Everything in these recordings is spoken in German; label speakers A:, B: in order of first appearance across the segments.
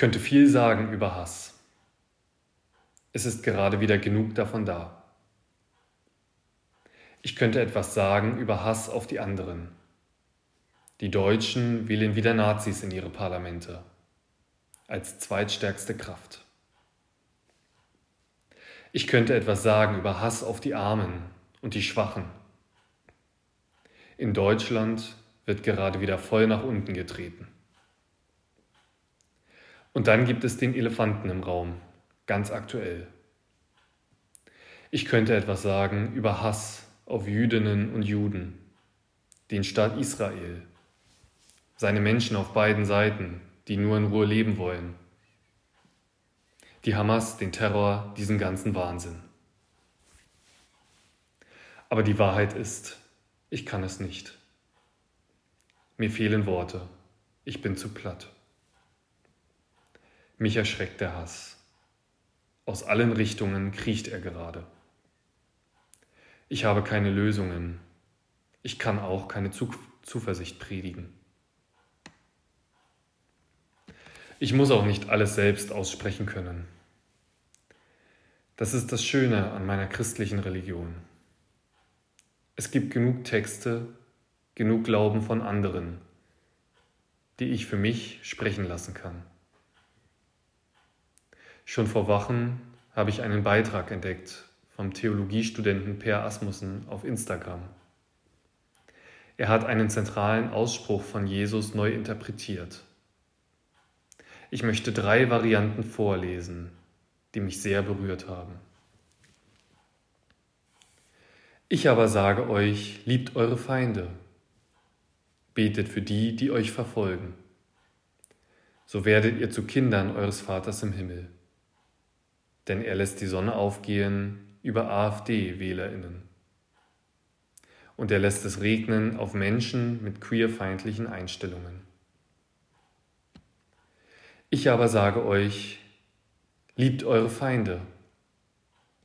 A: könnte viel sagen über Hass. Es ist gerade wieder genug davon da. Ich könnte etwas sagen über Hass auf die anderen. Die Deutschen wählen wieder Nazis in ihre Parlamente als zweitstärkste Kraft. Ich könnte etwas sagen über Hass auf die Armen und die Schwachen. In Deutschland wird gerade wieder voll nach unten getreten. Und dann gibt es den Elefanten im Raum, ganz aktuell. Ich könnte etwas sagen über Hass auf Jüdinnen und Juden, den Staat Israel, seine Menschen auf beiden Seiten, die nur in Ruhe leben wollen, die Hamas, den Terror, diesen ganzen Wahnsinn. Aber die Wahrheit ist, ich kann es nicht. Mir fehlen Worte, ich bin zu platt. Mich erschreckt der Hass. Aus allen Richtungen kriecht er gerade. Ich habe keine Lösungen. Ich kann auch keine Zuversicht predigen. Ich muss auch nicht alles selbst aussprechen können. Das ist das Schöne an meiner christlichen Religion. Es gibt genug Texte, genug Glauben von anderen, die ich für mich sprechen lassen kann. Schon vor Wochen habe ich einen Beitrag entdeckt vom Theologiestudenten Per Asmussen auf Instagram. Er hat einen zentralen Ausspruch von Jesus neu interpretiert. Ich möchte drei Varianten vorlesen, die mich sehr berührt haben. Ich aber sage euch, liebt eure Feinde, betet für die, die euch verfolgen. So werdet ihr zu Kindern eures Vaters im Himmel. Denn er lässt die Sonne aufgehen über AfD-Wählerinnen. Und er lässt es regnen auf Menschen mit queerfeindlichen Einstellungen. Ich aber sage euch, liebt eure Feinde,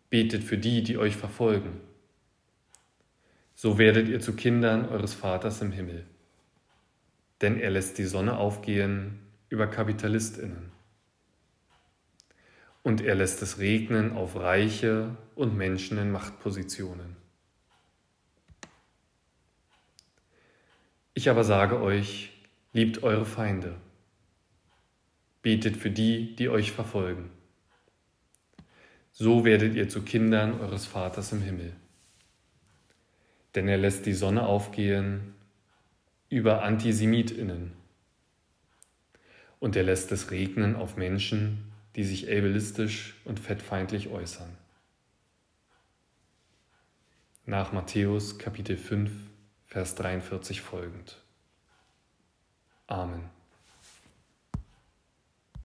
A: betet für die, die euch verfolgen. So werdet ihr zu Kindern eures Vaters im Himmel. Denn er lässt die Sonne aufgehen über Kapitalistinnen. Und er lässt es regnen auf Reiche und Menschen in Machtpositionen. Ich aber sage euch, liebt eure Feinde betet für die, die euch verfolgen. So werdet ihr zu Kindern eures Vaters im Himmel. Denn er lässt die Sonne aufgehen über Antisemitinnen und er lässt es regnen auf Menschen, die sich ableistisch und fettfeindlich äußern. Nach Matthäus Kapitel 5, Vers 43 folgend. Amen.